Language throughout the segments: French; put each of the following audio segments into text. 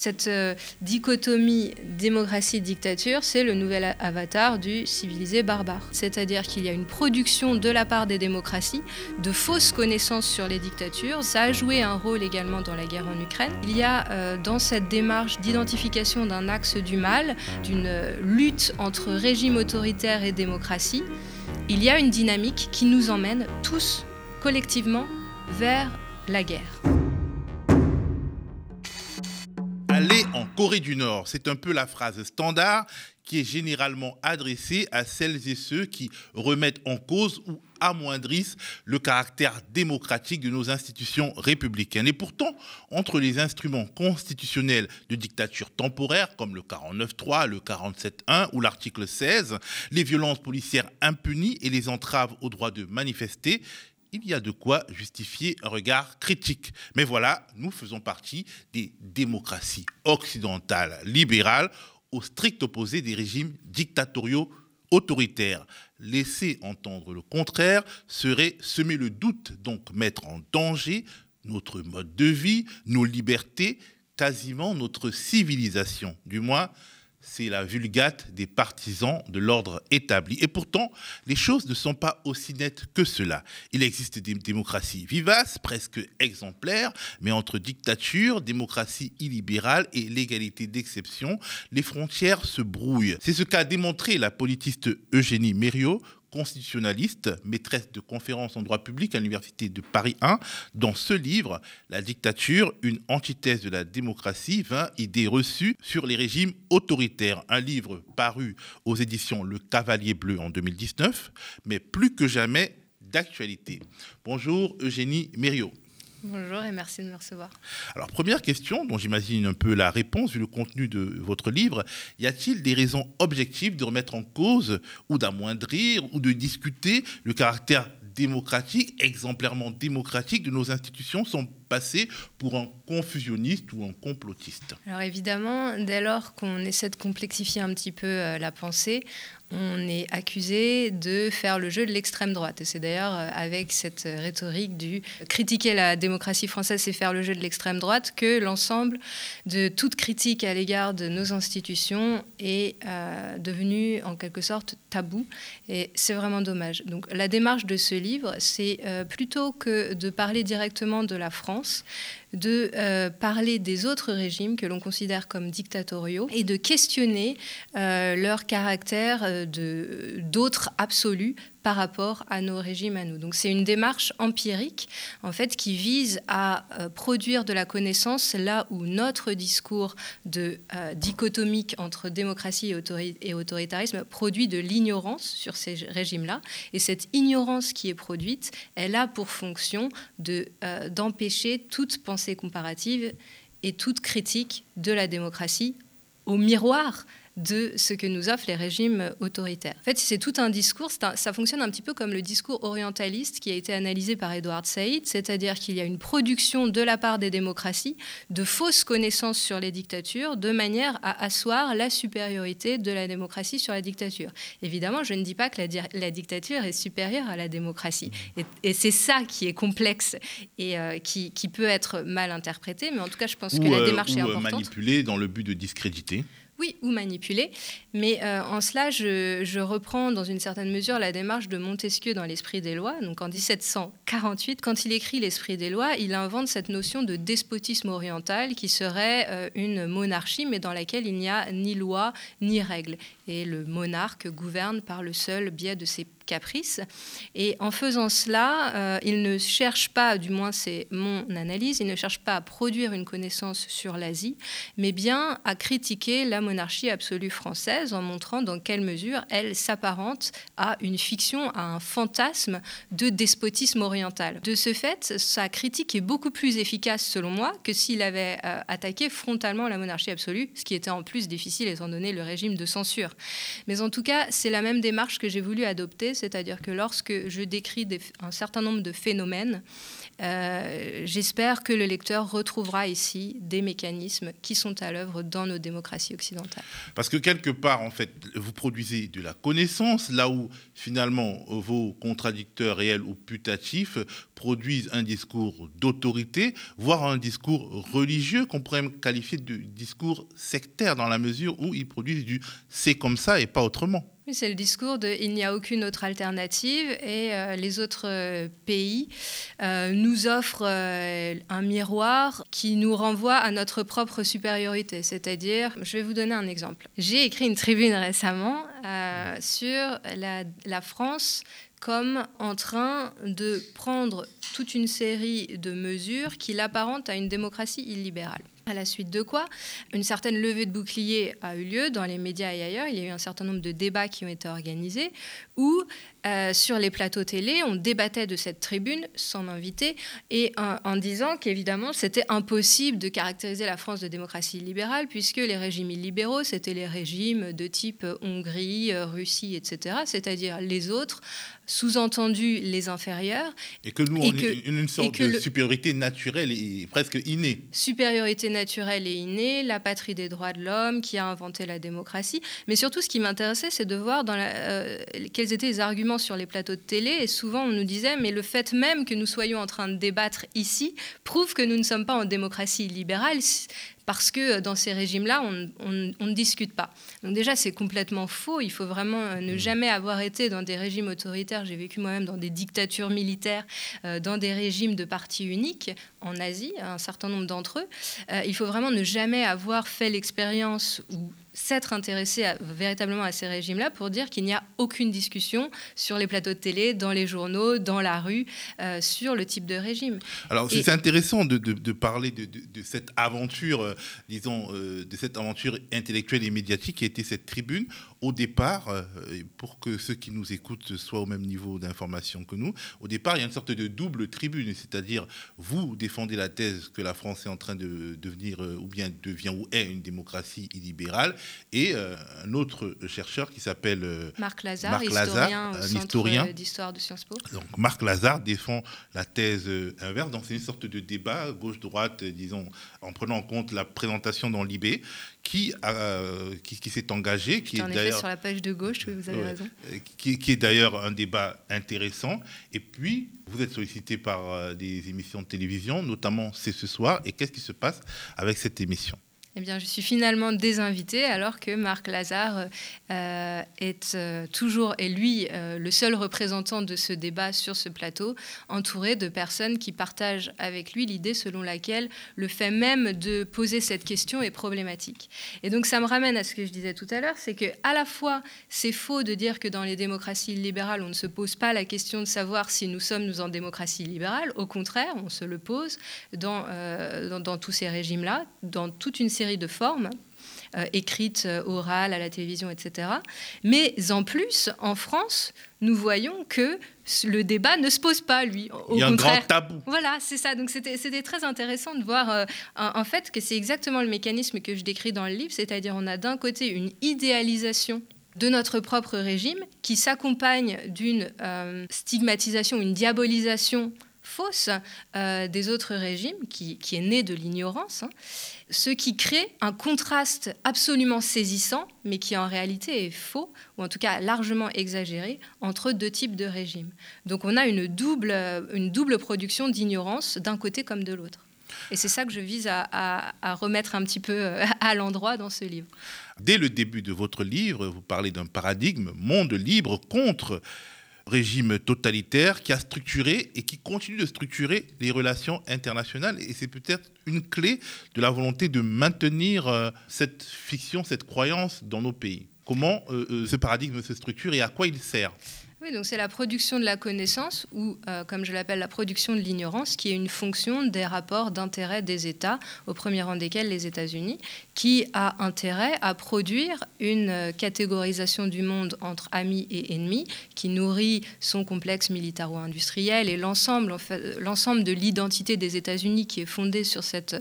Cette euh, dichotomie démocratie-dictature, c'est le nouvel avatar du civilisé barbare. C'est-à-dire qu'il y a une production de la part des démocraties de fausses connaissances sur les dictatures. Ça a joué un rôle également dans la guerre en Ukraine. Il y a euh, dans cette démarche d'identification d'un axe du mal, d'une euh, lutte entre régime autoritaire et démocratie, il y a une dynamique qui nous emmène tous collectivement vers la guerre. Corée du Nord. C'est un peu la phrase standard qui est généralement adressée à celles et ceux qui remettent en cause ou amoindrissent le caractère démocratique de nos institutions républicaines. Et pourtant, entre les instruments constitutionnels de dictature temporaire, comme le 49.3, le 47.1 ou l'article 16, les violences policières impunies et les entraves au droit de manifester, il y a de quoi justifier un regard critique. Mais voilà, nous faisons partie des démocraties occidentales libérales au strict opposé des régimes dictatoriaux autoritaires. Laisser entendre le contraire serait semer le doute, donc mettre en danger notre mode de vie, nos libertés, quasiment notre civilisation. Du moins, c'est la vulgate des partisans de l'ordre établi. Et pourtant, les choses ne sont pas aussi nettes que cela. Il existe des démocraties vivaces, presque exemplaires, mais entre dictature, démocratie illibérale et légalité d'exception, les frontières se brouillent. C'est ce qu'a démontré la politiste Eugénie Mériot constitutionnaliste, maîtresse de conférences en droit public à l'Université de Paris 1. Dans ce livre, La dictature, une antithèse de la démocratie, 20 idées reçues sur les régimes autoritaires. Un livre paru aux éditions Le Cavalier Bleu en 2019, mais plus que jamais d'actualité. Bonjour Eugénie Mériot. Bonjour et merci de me recevoir. Alors, première question, dont j'imagine un peu la réponse vu le contenu de votre livre. Y a-t-il des raisons objectives de remettre en cause ou d'amoindrir ou de discuter le caractère démocratique, exemplairement démocratique de nos institutions sont passées pour un confusionniste ou un complotiste? Alors évidemment, dès lors qu'on essaie de complexifier un petit peu euh, la pensée, on est accusé de faire le jeu de l'extrême droite. Et c'est d'ailleurs euh, avec cette rhétorique du critiquer la démocratie française, c'est faire le jeu de l'extrême droite, que l'ensemble de toute critique à l'égard de nos institutions est euh, devenu en quelque sorte tabou. Et c'est vraiment dommage. Donc la démarche de ce livre, c'est euh, plutôt que de parler directement de la France, de euh, parler des autres régimes que l'on considère comme dictatoriaux et de questionner euh, leur caractère euh, d'autres absolus par rapport à nos régimes à nous. Donc c'est une démarche empirique en fait qui vise à euh, produire de la connaissance là où notre discours de euh, dichotomique entre démocratie et, autoritarisme produit de l'ignorance sur ces régimes-là. Et cette ignorance qui est produite, elle a pour fonction de euh, d'empêcher toute pensée comparative et toute critique de la démocratie au miroir de ce que nous offrent les régimes autoritaires. En fait, c'est tout un discours, ça fonctionne un petit peu comme le discours orientaliste qui a été analysé par Edward Said, c'est-à-dire qu'il y a une production de la part des démocraties de fausses connaissances sur les dictatures de manière à asseoir la supériorité de la démocratie sur la dictature. Évidemment, je ne dis pas que la, dictature est supérieure à la démocratie. Et, c'est ça qui est complexe et euh, qui, peut être mal interprété, mais en tout cas, je pense que la euh, démarche est euh, importante. manipulée dans le but de discréditer oui, ou manipuler. Mais euh, en cela, je, reprends dans une certaine mesure la démarche de Montesquieu dans l'Esprit des lois. Donc en 1748, quand il écrit l'Esprit des lois, il invente cette notion de despotisme oriental qui serait euh, une monarchie, mais dans laquelle il n'y a ni loi ni règle. Et le monarque gouverne par le seul biais de ses caprice. Et en faisant cela, euh, il ne cherche pas, du moins c'est mon analyse, il ne cherche pas à produire une connaissance sur l'Asie, mais bien à critiquer la monarchie absolue française en montrant dans quelle mesure elle s'apparente à une fiction, à un fantasme de despotisme oriental. De ce fait, sa critique est beaucoup plus efficace selon moi que s'il avait euh, attaqué frontalement la monarchie absolue, ce qui était en plus difficile étant donné le régime de censure. Mais en tout cas, c'est la même démarche que j'ai voulu adopter c'est-à-dire que lorsque je décris un certain nombre de phénomènes, euh, j'espère que le lecteur retrouvera ici des mécanismes qui sont à l'œuvre dans nos démocraties occidentales. Parce que quelque part, en fait, vous produisez de la connaissance, là où finalement vos contradicteurs réels ou putatifs produisent un discours d'autorité, voire un discours religieux qu'on pourrait même qualifier de discours sectaire dans la mesure où ils produisent du c'est comme ça et pas autrement c'est le discours de il n'y a aucune autre alternative et euh, les autres euh, pays euh, nous offrent un miroir qui nous renvoie à notre propre supériorité. C'est-à-dire, je vais vous donner un exemple. J'ai écrit une tribune récemment sur la, la France comme en train de prendre toute une série de mesures qui l'apparentent à une démocratie illibérale. À la suite de quoi, une certaine levée de boucliers a eu lieu dans les médias et ailleurs. Il y a eu un certain nombre de débats qui ont été organisés où, euh, sur les plateaux télé, on débattait de cette tribune sans m'inviter et en, disant qu'évidemment, c'était impossible de caractériser la France de démocratie libérale puisque les régimes illibéraux, c'était les régimes de type Hongrie, Russie, etc., c'est-à-dire les autres, sous-entendu les inférieurs. Et que nous, on a une sorte de supériorité naturelle et presque innée. Supériorité naturelle et innée, la patrie des droits de l'homme qui a inventé la démocratie. Mais surtout, ce qui m'intéressait, c'est de voir dans la, euh, quels étaient les arguments sur les plateaux de télé. Et souvent, on nous disait, mais le fait même que nous soyons en train de débattre ici prouve que nous ne sommes pas en démocratie libérale parce que dans ces régimes-là, on, ne discute pas. Donc déjà, c'est complètement faux. Il faut vraiment euh, ne mmh. jamais avoir été dans des régimes autoritaires. J'ai vécu moi-même dans des dictatures militaires, euh, dans des régimes de partis uniques en Asie, un certain nombre d'entre eux. Euh, il faut vraiment ne jamais avoir fait l'expérience ou s'être intéressé véritablement à ces régimes-là pour dire qu'il n'y a aucune discussion sur les plateaux de télé, dans les journaux, dans la rue, euh, sur le type de régime. Alors c'est intéressant de, parler de, cette aventure, euh, disons, euh, de cette aventure intellectuelle et médiatique qui a été cette tribune au départ, pour que ceux qui nous écoutent soient au même niveau d'information que nous, au départ, il y a une sorte de double tribune, c'est-à-dire vous défendez la thèse que la France est en train de devenir, ou bien devient ou est une démocratie illibérale, et euh, un autre chercheur qui s'appelle Marc Lazare, historien un historien d'histoire de Sciences Po. Donc Marc Lazare défend la thèse inverse, donc c'est une sorte de débat gauche-droite, disons, en prenant en compte la présentation dans l'IB, qui, qui, s'est engagé, qui est d'ailleurs sur la page de gauche, vous avez raison, qui, est d'ailleurs un débat intéressant. Et puis, vous êtes sollicité par euh, des émissions de télévision, notamment C'est ce soir. Et qu'est-ce qui se passe avec cette émission? Eh bien, je suis finalement désinvitée alors que Marc Lazare euh, est euh, toujours, et lui, euh, le seul représentant de ce débat sur ce plateau, entouré de personnes qui partagent avec lui l'idée selon laquelle le fait même de poser cette question est problématique. Et donc, ça me ramène à ce que je disais tout à l'heure, c'est que à la fois, c'est faux de dire que dans les démocraties libérales, on ne se pose pas la question de savoir si nous sommes nous en démocratie libérale. Au contraire, on se le pose dans, dans, dans tous ces régimes-là, dans toute une série de formes. Euh, écrites, euh, orales, à la télévision, etc. Mais en plus, en France, nous voyons que le débat ne se pose pas, lui. Au Il y a un grand tabou. Voilà, c'est ça. Donc c'était très intéressant de voir euh, en, fait que c'est exactement le mécanisme que je décris dans le livre, c'est-à-dire on a d'un côté une idéalisation de notre propre régime qui s'accompagne d'une stigmatisation, une diabolisation fausse des autres régimes qui, est née de l'ignorance. Hein ce qui crée un contraste absolument saisissant, mais qui en réalité est faux, ou en tout cas largement exagéré, entre deux types de régimes. Donc on a une double, une double production d'ignorance d'un côté comme de l'autre. Et c'est ça que je vise à, à, remettre un petit peu euh, à l'endroit dans ce livre. Dès le début de votre livre, vous parlez d'un paradigme monde libre contre régime totalitaire qui a structuré et qui continue de structurer les relations internationales. Et c'est peut-être une clé de la volonté de maintenir euh, cette fiction, cette croyance dans nos pays. Comment euh, euh, ce paradigme se structure et à quoi il sert? Donc c'est la production de la connaissance, ou euh, comme je l'appelle, la production de l'ignorance, qui est une fonction des rapports d'intérêt des États, au premier rang desquels les États-Unis, qui a intérêt à produire une euh, catégorisation du monde entre amis et ennemis, qui nourrit son complexe militaro-industriel et l'ensemble l'ensemble de l'identité des États-Unis qui est fondée sur cette,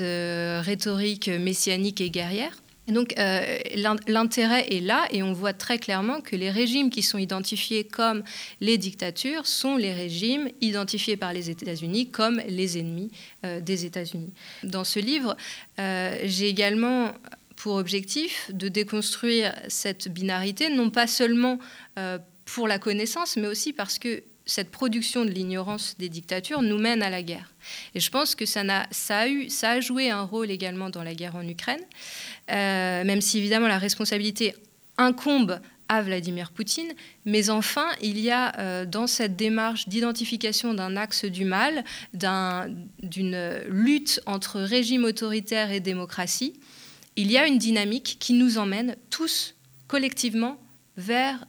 euh, rhétorique messianique et guerrière. Donc euh, l'intérêt est là et on voit très clairement que les régimes qui sont identifiés comme les dictatures sont les régimes identifiés par les États-Unis comme les ennemis euh, des États-Unis. Dans ce livre, euh, j'ai également pour objectif de déconstruire cette binarité, non pas seulement pour la connaissance, mais aussi parce que cette production de l'ignorance des dictatures nous mène à la guerre. Et je pense que ça, a, joué un rôle également dans la guerre en Ukraine, euh, même si évidemment la responsabilité incombe à Vladimir Poutine, mais enfin, il y a euh, dans cette démarche d'identification d'un axe du mal, d'une lutte entre régime autoritaire et démocratie, il y a une dynamique qui nous emmène tous collectivement vers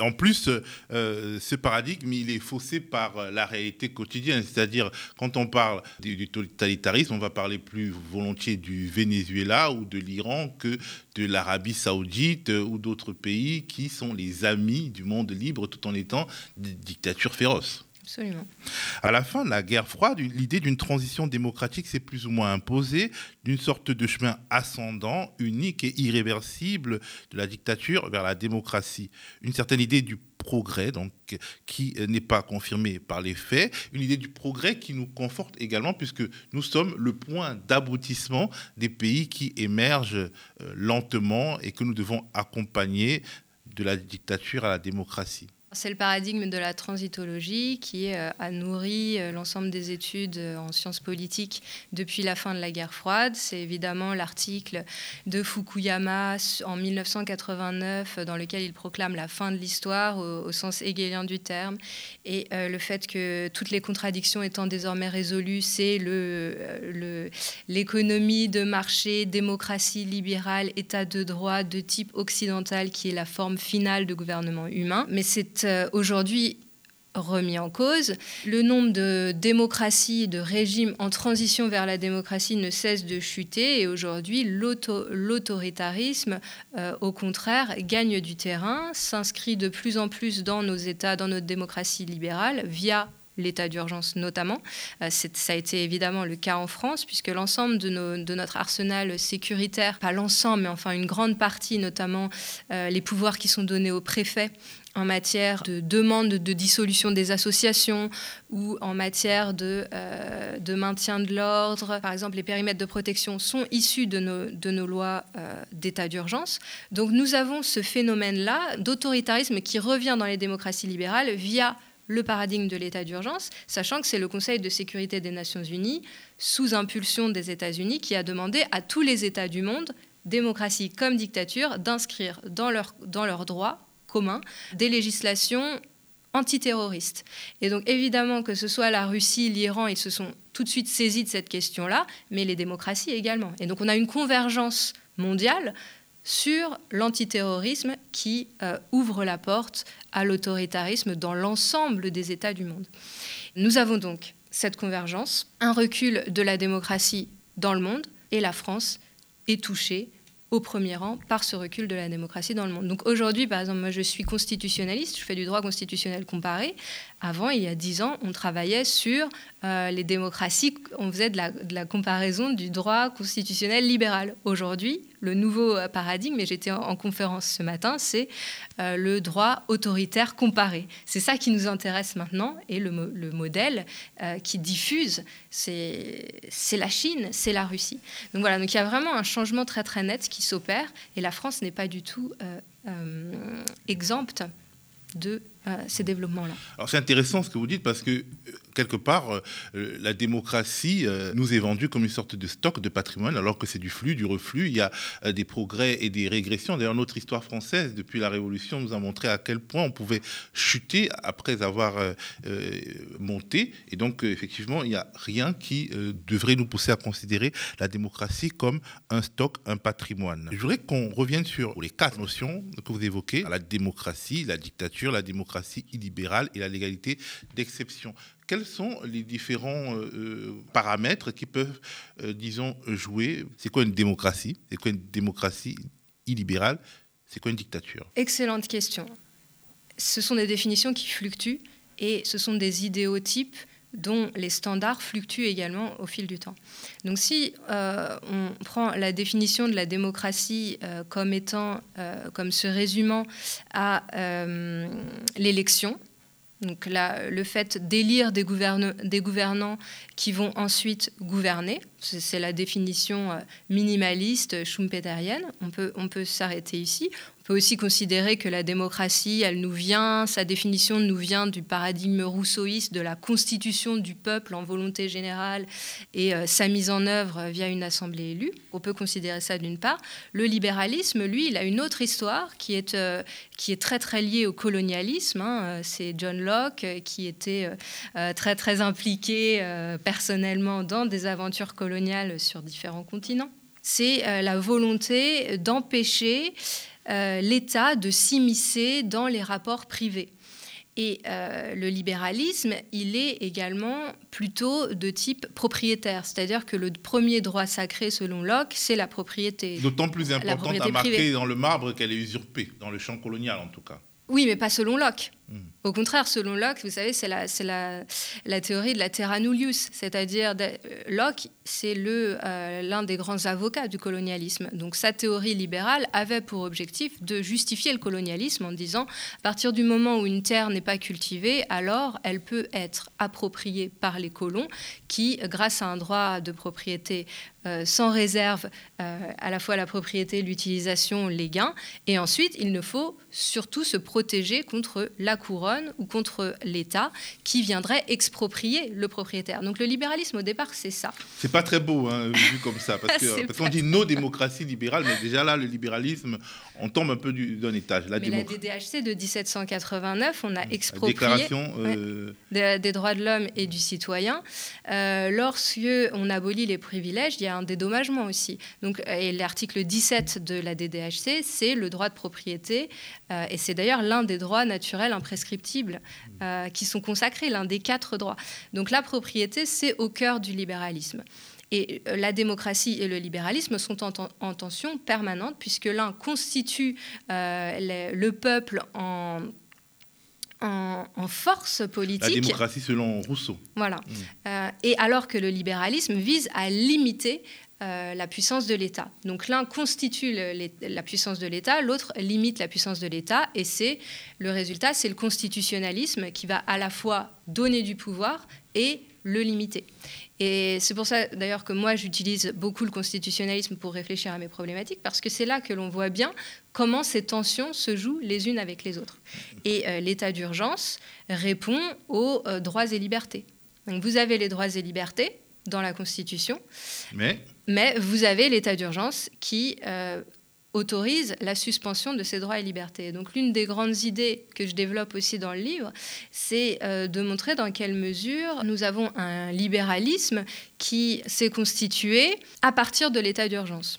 en plus, euh, ce paradigme, il est faussé par euh, la réalité quotidienne. C'est-à-dire, quand on parle du, totalitarisme, on va parler plus volontiers du Venezuela ou de l'Iran que de l'Arabie saoudite euh, ou d'autres pays qui sont les amis du monde libre tout en étant des dictatures féroces. Absolument. À la fin de la guerre froide, l'idée d'une transition démocratique s'est plus ou moins imposée, d'une sorte de chemin ascendant, unique et irréversible de la dictature vers la démocratie. Une certaine idée du progrès, donc, qui n'est pas confirmée par les faits, une idée du progrès qui nous conforte également, puisque nous sommes le point d'aboutissement des pays qui émergent euh, lentement et que nous devons accompagner de la dictature à la démocratie. C'est le paradigme de la transitologie qui euh, a nourri euh, l'ensemble des études euh, en sciences politiques depuis la fin de la guerre froide. C'est évidemment l'article de Fukuyama en 1989 dans lequel il proclame la fin de l'histoire au, sens hegelien du terme et le fait que toutes les contradictions étant désormais résolues, c'est l'économie de marché, démocratie libérale, état de droit de type occidental qui est la forme finale de gouvernement humain. Mais c'est euh, aujourd'hui remis en cause. Le nombre de démocraties, de régimes en transition vers la démocratie ne cesse de chuter et aujourd'hui l'autoritarisme, euh, au contraire, gagne du terrain, s'inscrit de plus en plus dans nos États, dans notre démocratie libérale, via l'état d'urgence notamment. Euh, ça a été évidemment le cas en France, puisque l'ensemble de, de, notre arsenal sécuritaire, pas l'ensemble, mais enfin une grande partie, notamment les pouvoirs qui sont donnés aux préfets en matière de demande de dissolution des associations ou en matière de, euh, de maintien de l'ordre. Par exemple, les périmètres de protection sont issus de nos, de nos lois euh, d'état d'urgence. Donc nous avons ce phénomène-là d'autoritarisme qui revient dans les démocraties libérales via le paradigme de l'état d'urgence, sachant que c'est le Conseil de sécurité des Nations Unies, sous impulsion des États-Unis, qui a demandé à tous les États du monde, démocratie comme dictature, d'inscrire dans leurs dans leur droits commun des législations antiterroristes. Et donc évidemment que ce soit la Russie, l'Iran, ils se sont tout de suite saisis de cette question-là, mais les démocraties également. Et donc on a une convergence mondiale sur l'antiterrorisme qui euh, ouvre la porte à l'autoritarisme dans l'ensemble des États du monde. Nous avons donc cette convergence, un recul de la démocratie dans le monde, et la France est touchée au premier rang par ce recul de la démocratie dans le monde. Donc aujourd'hui, par exemple, moi je suis constitutionnaliste, je fais du droit constitutionnel comparé. Avant, il y a dix ans, on travaillait sur euh, les démocraties, on faisait de la, comparaison du droit constitutionnel libéral. Aujourd'hui, le nouveau euh, paradigme, et j'étais en, conférence ce matin, c'est euh, le droit autoritaire comparé. C'est ça qui nous intéresse maintenant, et le, le modèle qui diffuse, c'est la Chine, c'est la Russie. Donc voilà, donc il y a vraiment un changement très très net qui s'opère, et la France n'est pas du tout exempte de développements-là. Alors c'est intéressant ce que vous dites parce que quelque part, euh, euh, la démocratie euh, nous est vendue comme une sorte de stock de patrimoine, alors que c'est du flux, du reflux. Il y a des progrès et des régressions. D'ailleurs, notre histoire française, depuis la Révolution, nous a montré à quel point on pouvait chuter après avoir monté. Et donc, effectivement, il n'y a rien qui devrait nous pousser à considérer la démocratie comme un stock, un patrimoine. Je voudrais qu'on revienne sur les quatre notions que vous évoquez la démocratie, la dictature, la démocratie illibérale et la légalité d'exception quels sont les différents euh, euh, paramètres qui peuvent, euh, disons, jouer? C'est quoi une démocratie? C'est quoi une démocratie illibérale? C'est quoi une dictature? Excellente question. Ce sont des définitions qui fluctuent et ce sont des idéotypes dont les standards fluctuent également au fil du temps. Donc si on prend la définition de la démocratie comme étant, comme se résumant à l'élection, donc le fait d'élire des, des, gouvernants qui vont ensuite gouverner, c'est la définition minimaliste schumpeterienne, on peut, on peut s'arrêter ici peut aussi considérer que la démocratie, elle nous vient, sa définition nous vient du paradigme rousseauiste de la constitution du peuple en volonté générale et euh, sa mise en œuvre via une assemblée élue. On peut considérer ça d'une part. Le libéralisme, lui, il a une autre histoire qui est, euh, qui est très très liée au colonialisme. Hein. Euh, c'est John Locke qui était très très impliqué personnellement dans des aventures coloniales sur différents continents. C'est la volonté d'empêcher euh, l'État de s'immiscer dans les rapports privés. Et euh, le libéralisme, il est également plutôt de type propriétaire, c'est-à-dire que le premier droit sacré selon Locke, c'est la propriété. D'autant plus importante à marquer dans le marbre qu'elle est usurpée, dans le champ colonial en tout cas. Oui, mais pas selon Locke. Au contraire, selon Locke, vous savez, c'est la, théorie de la terra nullius, c'est-à-dire Locke, c'est euh, l'un des grands avocats du colonialisme. Donc sa théorie libérale avait pour objectif de justifier le colonialisme en disant, à partir du moment où une terre n'est pas cultivée, alors elle peut être appropriée par les colons qui, grâce à un droit de propriété euh, sans réserve, euh, à la fois la propriété, l'utilisation, les gains, et ensuite il ne faut surtout se protéger contre la couronne ou contre l'État qui viendrait exproprier le propriétaire. Donc le libéralisme au départ, c'est ça. C'est pas très beau hein, vu comme ça, parce qu'on dit nos démocraties libérales, mais déjà là, le libéralisme, on tombe un peu d'un étage. La mais la DDHC de 1789, on a exproprié Déclaration, euh, des, droits de l'homme et du citoyen. Euh, lorsque on abolit les privilèges, il y a un dédommagement aussi. Donc, et l'article 17 de la DDHC, c'est le droit de propriété, euh, et c'est d'ailleurs l'un des droits naturels imprescriptibles euh, qui sont consacrés, l'un des quatre droits. Donc la propriété, c'est au cœur du libéralisme. Et euh, la démocratie et le libéralisme sont en, tension permanente, puisque l'un constitue euh, le, peuple en, en, force politique. La démocratie selon Rousseau. Voilà. Mmh. et alors que le libéralisme vise à limiter euh, la puissance de l'État. Donc l'un constitue la puissance de l'État, l'autre limite la puissance de l'État, et c'est le résultat, c'est le constitutionnalisme qui va à la fois donner du pouvoir et le limiter. Et c'est pour ça d'ailleurs que moi j'utilise beaucoup le constitutionnalisme pour réfléchir à mes problématiques, parce que c'est là que l'on voit bien comment ces tensions se jouent les unes avec les autres. Et euh, l'état d'urgence répond aux euh, droits et libertés. Donc vous avez les droits et libertés dans la Constitution. Mais mais vous avez l'état d'urgence qui euh, autorise la suspension de ces droits et libertés. Donc l'une des grandes idées que je développe aussi dans le livre, c'est euh, de montrer dans quelle mesure nous avons un libéralisme qui s'est constitué à partir de l'état d'urgence.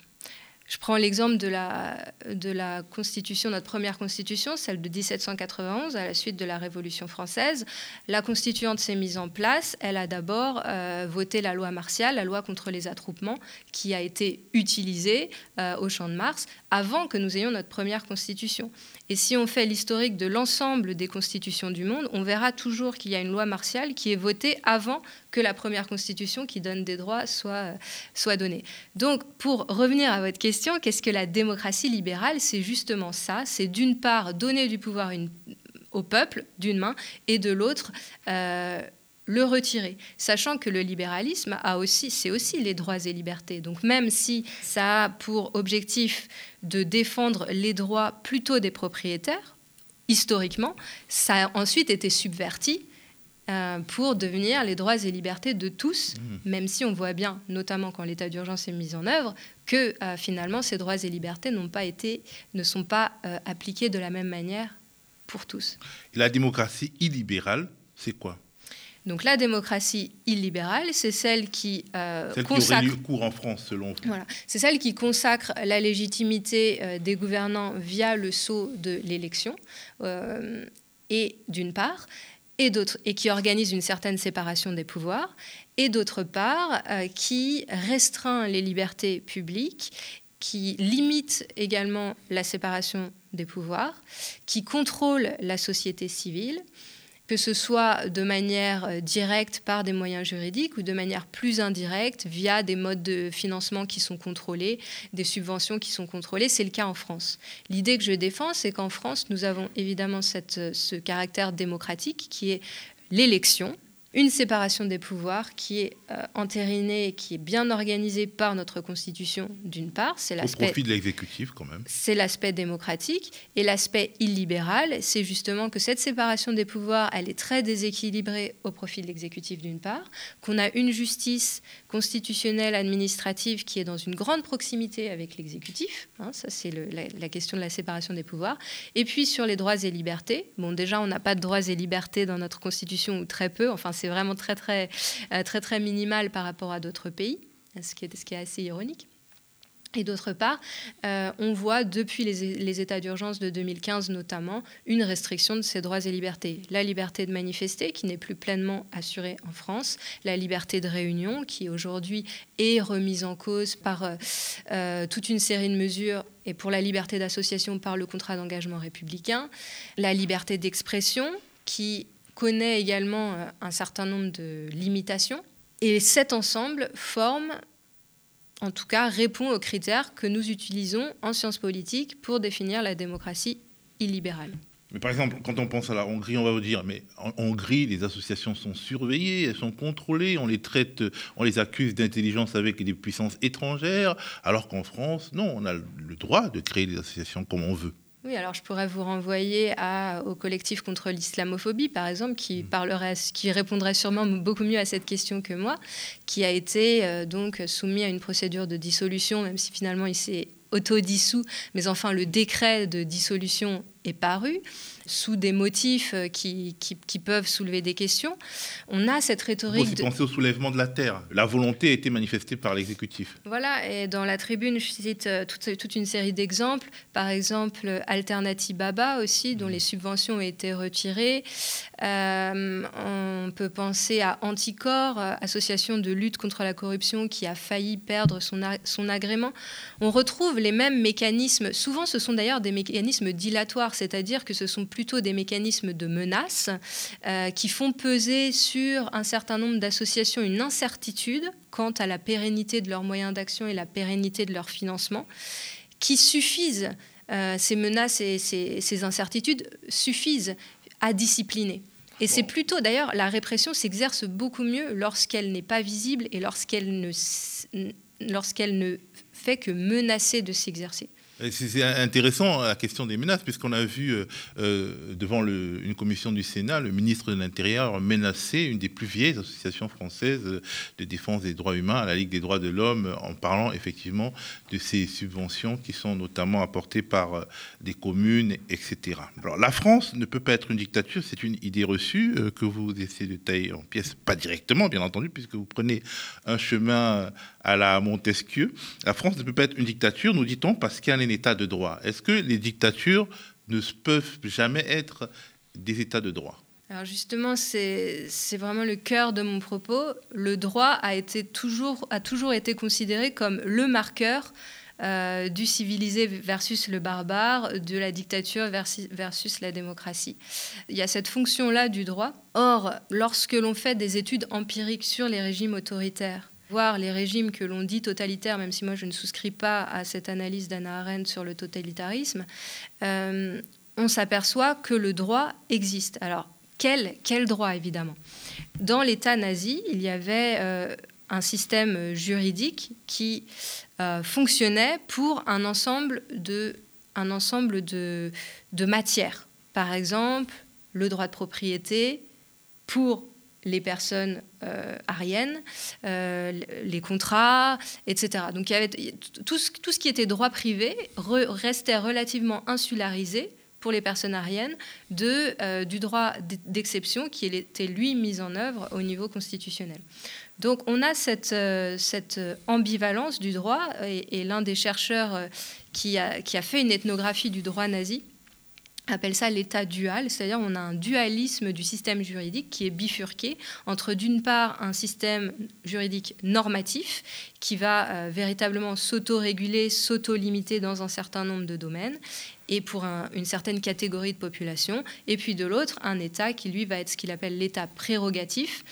Je prends l'exemple de la, de la constitution, notre première constitution, celle de 1791, à la suite de la Révolution française. La constituante s'est mise en place. Elle a d'abord euh, voté la loi martiale, la loi contre les attroupements, qui a été utilisée euh, au Champ de Mars avant que nous ayons notre première constitution. Et si on fait l'historique de l'ensemble des constitutions du monde, on verra toujours qu'il y a une loi martiale qui est votée avant que la première constitution qui donne des droits soit, soit donnée. Donc, pour revenir à votre question, qu'est-ce que la démocratie libérale? C'est justement ça. C'est d'une part donner du pouvoir au peuple, d'une main, et de l'autre, euh, le retirer, sachant que le libéralisme a aussi, c'est aussi les droits et libertés. Donc même si ça a pour objectif de défendre les droits plutôt des propriétaires, historiquement, ça a ensuite été subverti euh, pour devenir les droits et libertés de tous, mmh. même si on voit bien, notamment quand l'état d'urgence est mis en œuvre, que euh, finalement ces droits et libertés n'ont pas été, ne sont pas euh, appliqués de la même manière pour tous. la démocratie illibérale, c'est quoi? Donc la démocratie illibérale, c'est celle qui euh, consacre... Qui cours en France, selon vous. Voilà. C'est celle qui consacre la légitimité euh, des gouvernants via le sceau de l'élection, euh, et d'une part, et, et qui organise une certaine séparation des pouvoirs, et d'autre part, qui restreint les libertés publiques qui limite également la séparation des pouvoirs, qui contrôle la société civile que ce soit de manière euh, directe par des moyens juridiques ou de manière plus indirecte via des modes de financement qui sont contrôlés, des subventions qui sont contrôlées. C'est le cas en France. L'idée que je défends, c'est qu'en France, nous avons évidemment cette, ce caractère démocratique qui est l'élection, une séparation des pouvoirs qui est euh, entérinée et qui est bien organisée par notre Constitution, d'une part. C'est l'aspect, Au profit de l'exécutif, quand même. C'est l'aspect démocratique. Et l'aspect illibéral, c'est justement que cette séparation des pouvoirs, elle est très déséquilibrée au profit de l'exécutif, d'une part, qu'on a une justice constitutionnelle, administrative, qui est dans une grande proximité avec l'exécutif. Hein, ça, c'est la, la, question de la séparation des pouvoirs. Et puis, sur les droits et libertés, bon, déjà, on n'a pas de droits et libertés dans notre Constitution, ou très peu. Enfin, c'est vraiment très, très, euh, très, très minimal par rapport à d'autres pays, ce qui est, ce qui est assez ironique. Et d'autre part, euh, on voit depuis les, états d'urgence de 2015 notamment une restriction de ces droits et libertés. La liberté de manifester qui n'est plus pleinement assurée en France, la liberté de réunion qui aujourd'hui est remise en cause par euh, toute une série de mesures et pour la liberté d'association par le contrat d'engagement républicain, la liberté d'expression qui connaît également euh, un certain nombre de limitations. Et cet ensemble forme, en tout cas, répond aux critères que nous utilisons en sciences politiques pour définir la démocratie illibérale. Mais par exemple, quand on pense à la Hongrie, on va vous dire, mais en Hongrie, les associations sont surveillées, elles sont contrôlées, on les traite, on les accuse d'intelligence avec des puissances étrangères, alors qu'en France, non, on a le droit de créer des associations comme on veut. Oui, alors je pourrais vous renvoyer à, au collectif contre l'islamophobie, par exemple, qui, mm. parlerait, qui répondrait sûrement beaucoup mieux à cette question que moi, qui a été euh, donc soumis à une procédure de dissolution, même si finalement il s'est autodissous, mais enfin le décret de dissolution est paru sous des motifs euh, qui, qui, peuvent soulever des questions. On a cette rhétorique. Vous de... pensez au soulèvement de la terre. La volonté a été manifestée par l'exécutif. Voilà, et dans la tribune, je cite euh, toute, toute une série d'exemples. Par exemple, Alternative Baba aussi, dont mmh. les subventions ont été retirées. Euh, on peut penser à Anticor, association de lutte contre la corruption qui a failli perdre son, son agrément. On retrouve les mêmes mécanismes. Souvent, ce sont d'ailleurs des mécanismes dilatoires c'est-à-dire que ce sont plutôt des mécanismes de menace euh, qui font peser sur un certain nombre d'associations une incertitude quant à la pérennité de leurs moyens d'action et la pérennité de leur financement, qui suffisent, euh, ces menaces et ces, incertitudes suffisent à discipliner. Et c'est plutôt, d'ailleurs, la répression s'exerce beaucoup mieux lorsqu'elle n'est pas visible et lorsqu'elle ne, lorsqu'elle ne fait que menacer de s'exercer. C'est intéressant la question des menaces, puisqu'on a vu euh, euh, devant une commission du Sénat le ministre de l'Intérieur menacer une des plus vieilles associations françaises de défense des droits humains, la Ligue des droits de l'homme, en parlant effectivement de ces subventions qui sont notamment apportées par euh, des communes, etc. Alors la France ne peut pas être une dictature, c'est une idée reçue que vous essayez de tailler en pièces, pas directement bien entendu, puisque vous prenez un chemin à la Montesquieu. La France ne peut pas être une dictature, nous dit-on, parce y a état de droit. Est-ce que les dictatures ne peuvent jamais être des états de droit? Alors justement, c'est vraiment le cœur de mon propos. Le droit a, été toujours été considéré comme le marqueur euh, du civilisé versus le barbare, de la dictature versus, versus la démocratie. Il y a cette fonction-là du droit. Or, lorsque l'on fait des études empiriques sur les régimes autoritaires, voir les régimes que l'on dit totalitaires, même si moi je ne souscris pas à cette analyse d'Anna Arendt sur le totalitarisme, euh, on s'aperçoit que le droit existe. Alors, quel, droit, évidemment? Dans l'État nazi, il y avait euh, un système juridique qui euh, fonctionnait pour un ensemble de, un de matières. Par exemple, le droit de propriété pour les personnes euh, ariennes, euh, les contrats, etc. Donc tout ce, qui était droit privé restait relativement insularisé pour les personnes ariennes euh, du droit d'exception qui était lui mis en œuvre au niveau constitutionnel. Donc on a cette, ambivalence du droit et, l'un des chercheurs qui a fait une ethnographie du droit nazi appelle ça l'état dual, c'est-à-dire on a un dualisme du système juridique qui est bifurqué entre d'une part un système juridique normatif qui va euh, véritablement s'auto-réguler, s'auto-limiter dans un certain nombre de domaines et pour une certaine catégorie de population, et puis de l'autre un État qui lui va être ce qu'il appelle l'état prérogatif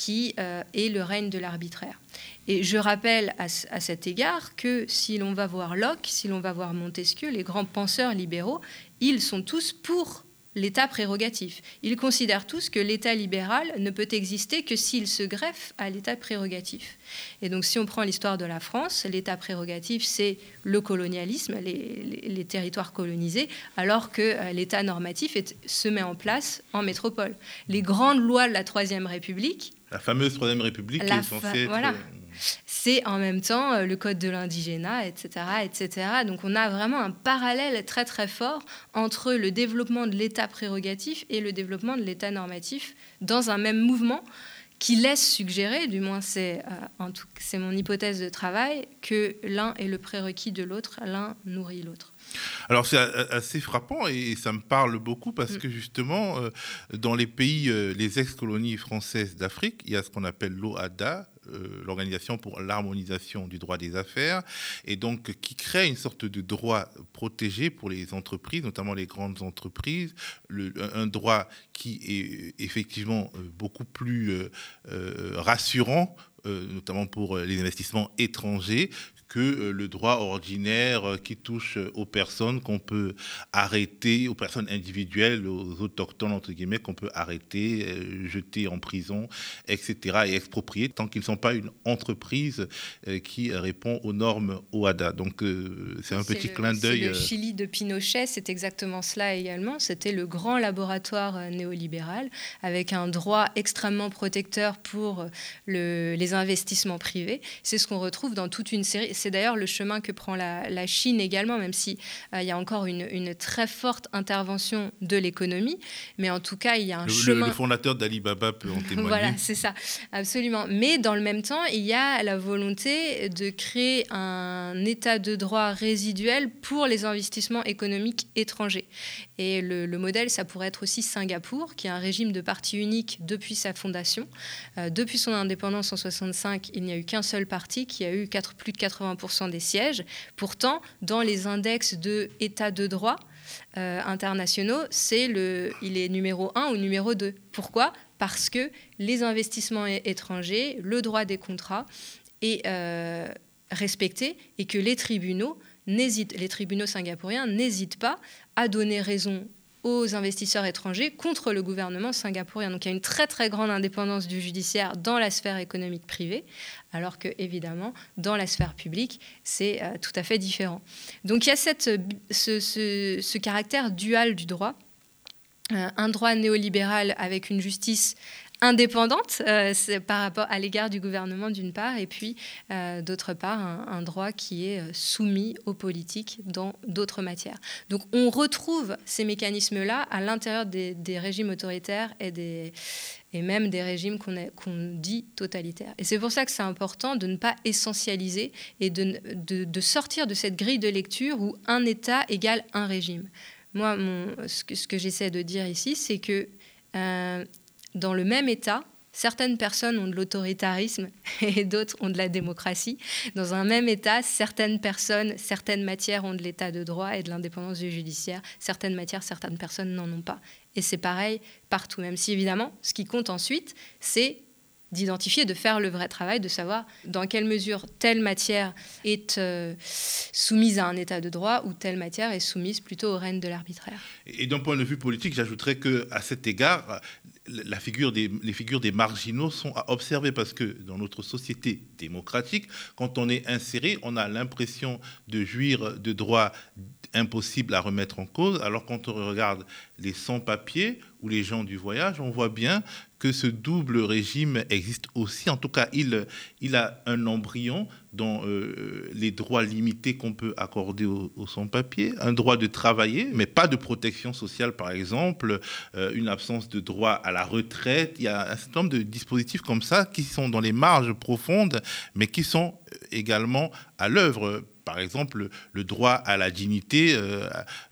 qui euh, est le règne de l'arbitraire. Et je rappelle à, cet égard que si l'on va voir Locke, si l'on va voir Montesquieu, les grands penseurs libéraux, ils sont tous pour l'État prérogatif. Ils considèrent tous que l'État libéral ne peut exister que s'il se greffe à l'État prérogatif. Et donc si on prend l'histoire de la France, l'État prérogatif, c'est le colonialisme, les, territoires colonisés, alors que euh, l'État normatif se met en place en métropole. Les grandes lois de la Troisième République... La fameuse Troisième République qui est censée Voilà. C'est en même temps euh, le code de l'indigénat, etc., etc. Donc on a vraiment un parallèle très très fort entre le développement de l'État prérogatif et le développement de l'État normatif dans un même mouvement qui laisse suggérer, du moins c'est euh, mon hypothèse de travail, que l'un est le prérequis de l'autre, l'un nourrit l'autre. Alors c'est assez frappant et ça me parle beaucoup parce mm. que justement, euh, dans les pays, les ex-colonies françaises d'Afrique, il y a ce qu'on appelle l'OADA, l'Organisation pour l'harmonisation du droit des affaires, et donc qui crée une sorte de droit protégé pour les entreprises, notamment les grandes entreprises, un droit qui est effectivement euh, beaucoup plus euh, rassurant notamment pour les investissements étrangers, que euh, le droit ordinaire euh, qui touche euh, aux personnes qu'on peut arrêter, aux personnes individuelles, aux autochtones, entre guillemets, qu'on peut arrêter, jeter en prison, etc., et exproprier, tant qu'ils ne sont pas une entreprise qui répond aux normes OADA. Donc, c'est un petit clin d'œil. Le Chili de Pinochet, c'est exactement cela également. C'était le grand laboratoire néolibéral, avec un droit extrêmement protecteur pour les investissements privés. C'est ce qu'on retrouve dans toute une série c'est d'ailleurs le chemin que prend la, Chine également, même s'il euh, il y a encore une, très forte intervention de l'économie. Mais en tout cas, il y a un chemin. Le, fondateur d'Alibaba peut en témoigner. voilà, c'est ça, absolument. Mais dans le même temps, il y a la volonté de créer un état de droit résiduel pour les investissements économiques étrangers. Et le, modèle, ça pourrait être aussi Singapour, qui a un régime de parti unique depuis sa fondation. Euh, depuis son indépendance en 65, il n'y a eu qu'un seul parti qui a eu 4, plus de 80 des sièges. Pourtant, dans les index de état de droit euh, internationaux, c'est le, il est numéro 1 ou numéro 2. Pourquoi? Parce que les investissements étrangers, le droit des contrats est euh, respecté et que les tribunaux les tribunaux singapouriens n'hésitent pas à donner raison aux investisseurs étrangers contre le gouvernement singapourien. Donc il y a une très très grande indépendance du judiciaire dans la sphère économique privée, alors que évidemment dans la sphère publique c'est euh, tout à fait différent. Donc il y a ce, caractère dual du droit, euh, un droit néolibéral avec une justice indépendante euh, par rapport à l'égard du gouvernement d'une part, et puis euh, d'autre part un, droit qui est euh, soumis aux politiques dans d'autres matières. Donc on retrouve ces mécanismes-là à l'intérieur des, régimes autoritaires et, des, et même des régimes qu'on dit totalitaires. Et c'est pour ça que c'est important de ne pas essentialiser et de, de, sortir de cette grille de lecture où un État égale un régime. Moi, ce que j'essaie de dire ici, c'est que dans le même État, certaines personnes ont de l'autoritarisme et d'autres ont de la démocratie. Dans un même État, certaines personnes, certaines matières ont de l'État de droit et de l'indépendance du judiciaire. Certaines matières, certaines personnes n'en ont pas. Et c'est pareil partout, même si évidemment, ce qui compte ensuite, c'est d'identifier, de faire le vrai travail, de savoir dans quelle mesure telle matière est euh, soumise à un état de droit ou telle matière est soumise plutôt au règne de l'arbitraire. Et d'un point de vue politique, j'ajouterais que à cet égard, les figures des marginaux sont à observer parce que dans notre société démocratique, quand on est inséré, on a l'impression de jouir de droits impossibles à remettre en cause, alors quand on regarde les sans-papiers ou les gens du voyage, on voit bien que ce double régime existe aussi. En tout cas, il, a un embryon dans euh, les droits limités qu'on peut accorder aux, sans-papiers, un droit de travailler, mais pas de protection sociale, par exemple, euh, une absence de droit à la retraite. Il y a un certain nombre de dispositifs comme ça qui sont dans les marges profondes, mais qui sont également à l'œuvre par exemple, le droit à la dignité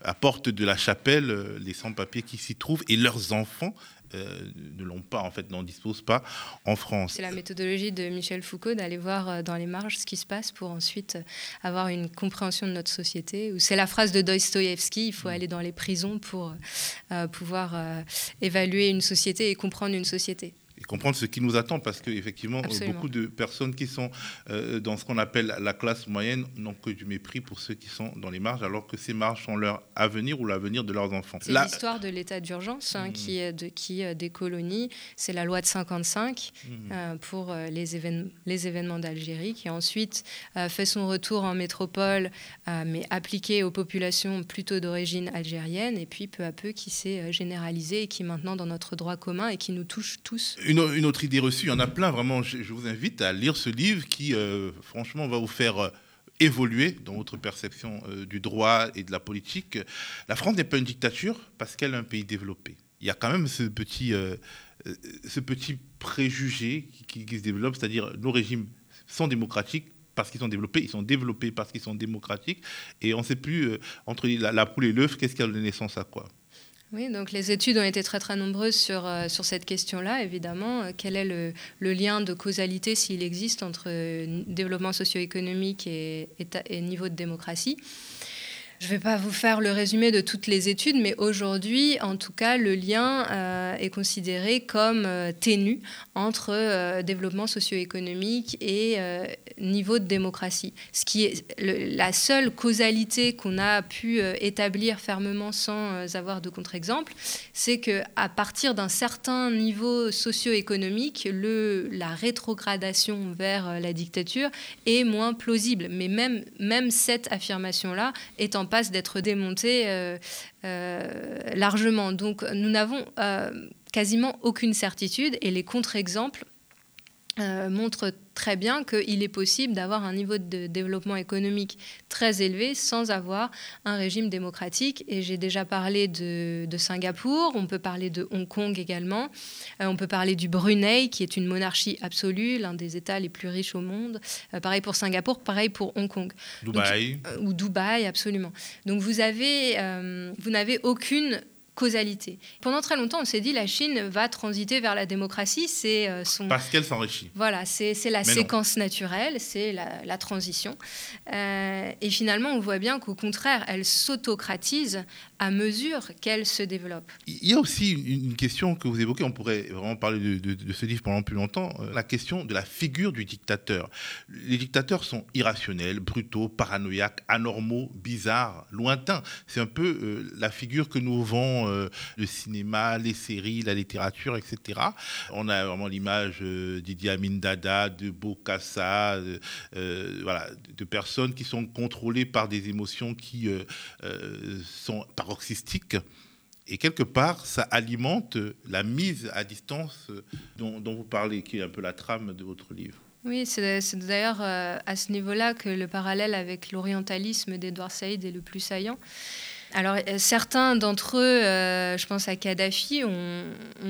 à porte de la chapelle, les sans-papiers qui s'y trouvent et leurs enfants euh, ne l'ont pas, en fait, n'en disposent pas en France. C'est la méthodologie de Michel Foucault d'aller voir euh, dans les marges ce qui se passe pour ensuite euh, avoir une compréhension de notre société. C'est la phrase de Dostoïevski, il faut mm. aller dans les prisons pour pouvoir évaluer une société et comprendre une société et comprendre ce qui nous attend, parce qu'effectivement, beaucoup de personnes qui sont euh, dans ce qu'on appelle la classe moyenne n'ont que du mépris pour ceux qui sont dans les marges, alors que ces marges sont leur avenir ou l'avenir de leurs enfants. C'est l'histoire de l'état d'urgence hein, mmh. qui, de, qui euh, décolonie. C'est la loi de 55 mmh. euh, pour les, événements, les événements d'Algérie, qui ensuite fait son retour en métropole, mais appliqué aux populations plutôt d'origine algérienne, et puis peu à peu qui s'est généralisé et qui est maintenant dans notre droit commun et qui nous touche tous une, autre idée reçue, il y en a plein, vraiment. Je, vous invite à lire ce livre qui, euh, franchement, va vous faire euh, évoluer dans votre perception euh, du droit et de la politique. La France n'est pas une dictature parce qu'elle est un pays développé. Il y a quand même ce petit, préjugé qui, se développe, c'est-à-dire nos régimes sont démocratiques parce qu'ils sont développés, ils sont développés parce qu'ils sont démocratiques, et on ne sait plus entre la, la poule et l'œuf, qu'est-ce qui a donné naissance à quoi. Oui, donc les études ont été très très nombreuses sur, euh, cette question-là, évidemment. Euh, quel est le, lien de causalité, s'il existe, entre euh, développement socio-économique et, niveau de démocratie? Je ne vais pas vous faire le résumé de toutes les études, mais aujourd'hui, en tout cas, le lien euh, est considéré comme euh, ténu entre euh, développement socio-économique et niveau de démocratie. Ce qui est la seule causalité qu'on a pu établir fermement sans avoir de contre-exemple, c'est que à partir d'un certain niveau socio-économique, la rétrogradation vers la dictature est moins plausible. Mais même, même cette affirmation-là est en passe d'être démonté euh, euh, largement. Donc nous n'avons euh, quasiment aucune certitude et les contre-exemples montrent très bien qu'il est possible d'avoir un niveau de développement économique très élevé sans avoir un régime démocratique. Et j'ai déjà parlé de, Singapour, on peut parler de Hong Kong également, euh, on peut parler du Brunei, qui est une monarchie absolue, l'un des États les plus riches au monde. Euh, pareil pour Singapour, pareil pour Hong Kong. Dubaï. Euh, ou Dubaï, absolument. Donc vous avez, vous n'avez aucune causalité. Pendant très longtemps, on s'est dit la Chine va transiter vers la démocratie. C'est euh, son. Parce qu'elle s'enrichit. Voilà, c'est la séquence naturelle, c'est la, transition. Euh, et finalement, on voit bien qu'au contraire, elle s'autocratise à mesure qu'elle se développe. Il y a aussi une question que vous évoquez, on pourrait vraiment parler de, ce livre pendant plus longtemps, euh, la question de la figure du dictateur. Les dictateurs sont irrationnels, brutaux, paranoïaques, anormaux, bizarres, lointains. C'est un peu la figure que nous vend euh, le cinéma, les séries, la littérature, etc. On a vraiment l'image euh, d'Idi Amin Dada, de Bokassa, euh, voilà, de personnes qui sont contrôlées par des émotions qui sont paroxystiques. Et quelque part, ça alimente la mise à distance dont, vous parlez, qui est un peu la trame de votre livre. Oui, c'est d'ailleurs à ce niveau-là que le parallèle avec l'orientalisme d'Edouard Saïd est le plus saillant. Alors euh, certains d'entre eux, euh, je pense à Kadhafi, ont,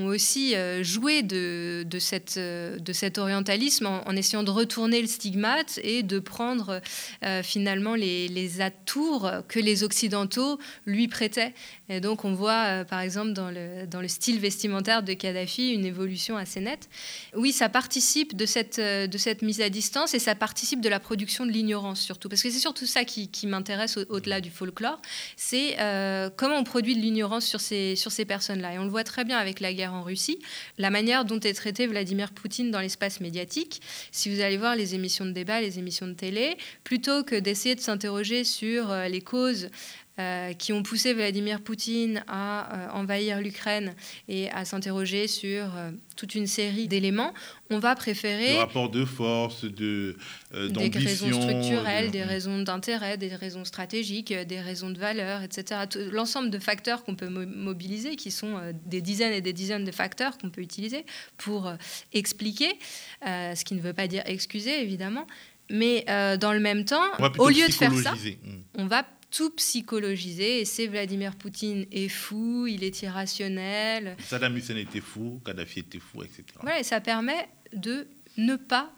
aussi euh, joué de, cet orientalisme en, essayant de retourner le stigmate et de prendre finalement les, les, atours que les Occidentaux lui prêtaient. Et donc on voit par exemple dans le, style vestimentaire de Kadhafi une évolution assez nette. Oui, ça participe de cette, de cette mise à distance et ça participe de la production de l'ignorance surtout. Parce que c'est surtout ça qui, m'intéresse au-delà du folklore. C'est euh, comment on produit de l'ignorance sur ces, sur ces personnes-là. Et on le voit très bien avec la guerre en Russie, la manière dont est traité Vladimir Poutine dans l'espace médiatique. Si vous allez voir les émissions de débat, les émissions de télé, plutôt que d'essayer de s'interroger sur euh, les causes euh, qui ont poussé Vladimir Poutine à euh, envahir l'Ukraine et à s'interroger sur euh, toute une série d'éléments, on va préférer... Le rapport de force, de, des raisons structurelles, des raisons d'intérêt, des raisons stratégiques, des raisons de valeur, etc. L'ensemble de facteurs qu'on peut mobiliser, qui sont des dizaines et des dizaines de facteurs qu'on peut utiliser pour expliquer, ce qui ne veut pas dire excuser, évidemment. Mais dans le même temps, au lieu de faire ça, hmm. on va tout psychologisé. Et c'est Vladimir Poutine est fou, il est irrationnel. Saddam Hussein était fou, Kadhafi était fou, etc. Voilà, et ça permet de ne pas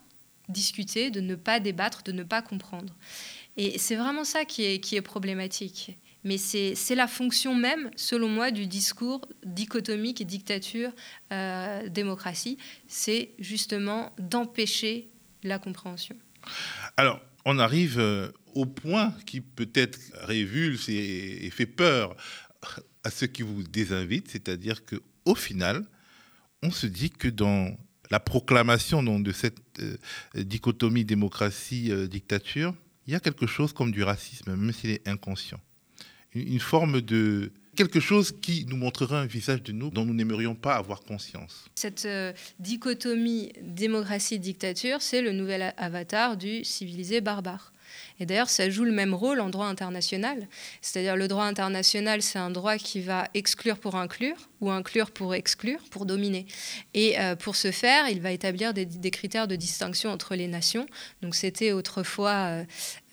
discuter, de ne pas débattre, de ne pas comprendre. Et c'est vraiment ça qui est, qui est problématique. Mais c'est la fonction même, selon moi, du discours dichotomique dictature-démocratie. Euh, c'est justement d'empêcher la compréhension. Alors, on arrive euh, au point qui peut-être révulse et, fait peur à ceux qui vous désinvitent, c'est-à-dire que au final, on se dit que dans la proclamation de cette euh, dichotomie démocratie-dictature, il y a quelque chose comme du racisme, même s'il est inconscient. Une, forme de quelque chose qui nous montrera un visage de nous dont nous n'aimerions pas avoir conscience. Cette euh, dichotomie démocratie-dictature, c'est le nouvel avatar du civilisé barbare. Et d'ailleurs, ça joue le même rôle en droit international. C'est-à-dire le droit international, c'est un droit qui va exclure pour inclure ou inclure pour exclure, pour dominer. Et euh, pour ce faire, il va établir des, critères de distinction entre les nations. Donc c'était autrefois,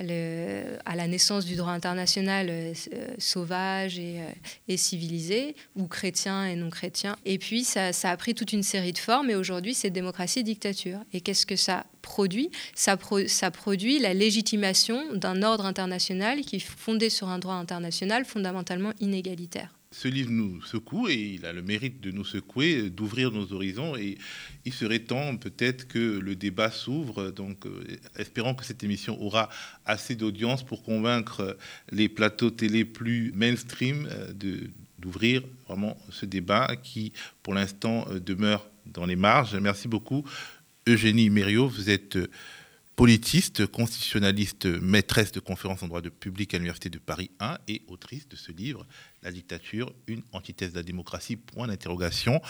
euh, à la naissance du droit international, euh, sauvage et, et, civilisé, ou chrétien et non chrétien. Et puis ça, a pris toute une série de formes, et aujourd'hui c'est démocratie-dictature. Et qu'est-ce que ça produit? Ça, ça produit la légitimation d'un ordre international qui est fondé sur un droit international fondamentalement inégalitaire. Ce livre nous secoue et il a le mérite de nous secouer, d'ouvrir nos horizons et il serait temps peut-être que le débat s'ouvre. Donc euh, espérons que cette émission aura assez d'audience pour convaincre les plateaux télé plus mainstream euh, d'ouvrir vraiment ce débat qui pour l'instant euh, demeure dans les marges. Merci beaucoup Eugénie Mériot, vous êtes politiste, constitutionnaliste, maîtresse de conférences en droit de public à l'Université de Paris 1 et autrice de ce livre, La dictature, une antithèse de la démocratie, point d'interrogation.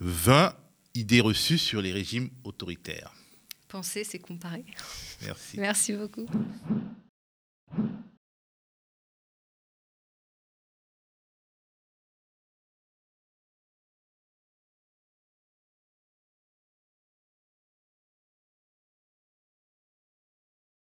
20 idées reçues sur les régimes autoritaires. Penser, c'est comparer. Merci. Merci beaucoup.